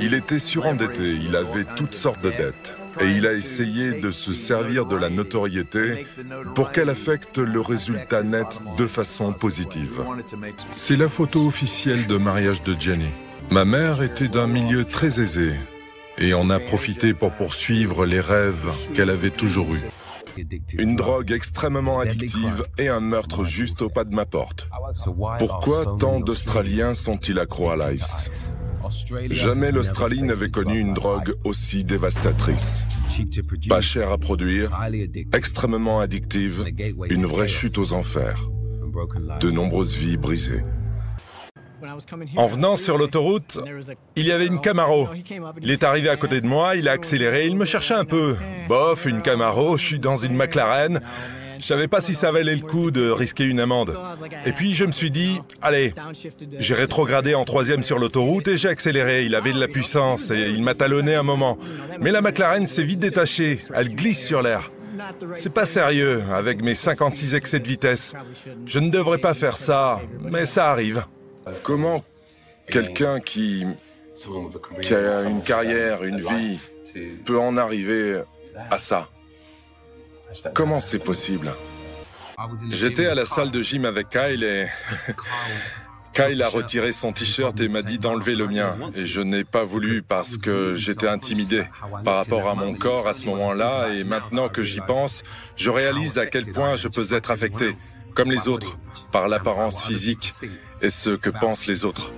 Il était surendetté, il avait toutes sortes de dettes. Et il a essayé de se servir de la notoriété pour qu'elle affecte le résultat net de façon positive. C'est la photo officielle de mariage de Jenny. Ma mère était d'un milieu très aisé et en a profité pour poursuivre les rêves qu'elle avait toujours eus. Une drogue extrêmement addictive et un meurtre juste au pas de ma porte. Pourquoi tant d'Australiens sont-ils accros à l'ice? Jamais l'Australie n'avait connu une drogue aussi dévastatrice. Pas cher à produire, extrêmement addictive, une vraie chute aux enfers. De nombreuses vies brisées. En venant sur l'autoroute, il y avait une Camaro. Il est arrivé à côté de moi, il a accéléré, il me cherchait un peu. Bof, une Camaro, je suis dans une McLaren. Je savais pas si ça valait le coup de risquer une amende. Et puis je me suis dit, allez, j'ai rétrogradé en troisième sur l'autoroute et j'ai accéléré. Il avait de la puissance et il m'a talonné un moment. Mais la McLaren s'est vite détachée. Elle glisse sur l'air. C'est pas sérieux avec mes 56 excès de vitesse. Je ne devrais pas faire ça, mais ça arrive. Comment quelqu'un qui, a une carrière, une vie, peut en arriver à ça? Comment c'est possible? J'étais à la salle de gym avec Kyle et Kyle a retiré son t-shirt et m'a dit d'enlever le mien. Et je n'ai pas voulu parce que j'étais intimidé par rapport à mon corps à ce moment-là. Et maintenant que j'y pense, je réalise à quel point je peux être affecté, comme les autres, par l'apparence physique et ce que pensent les autres.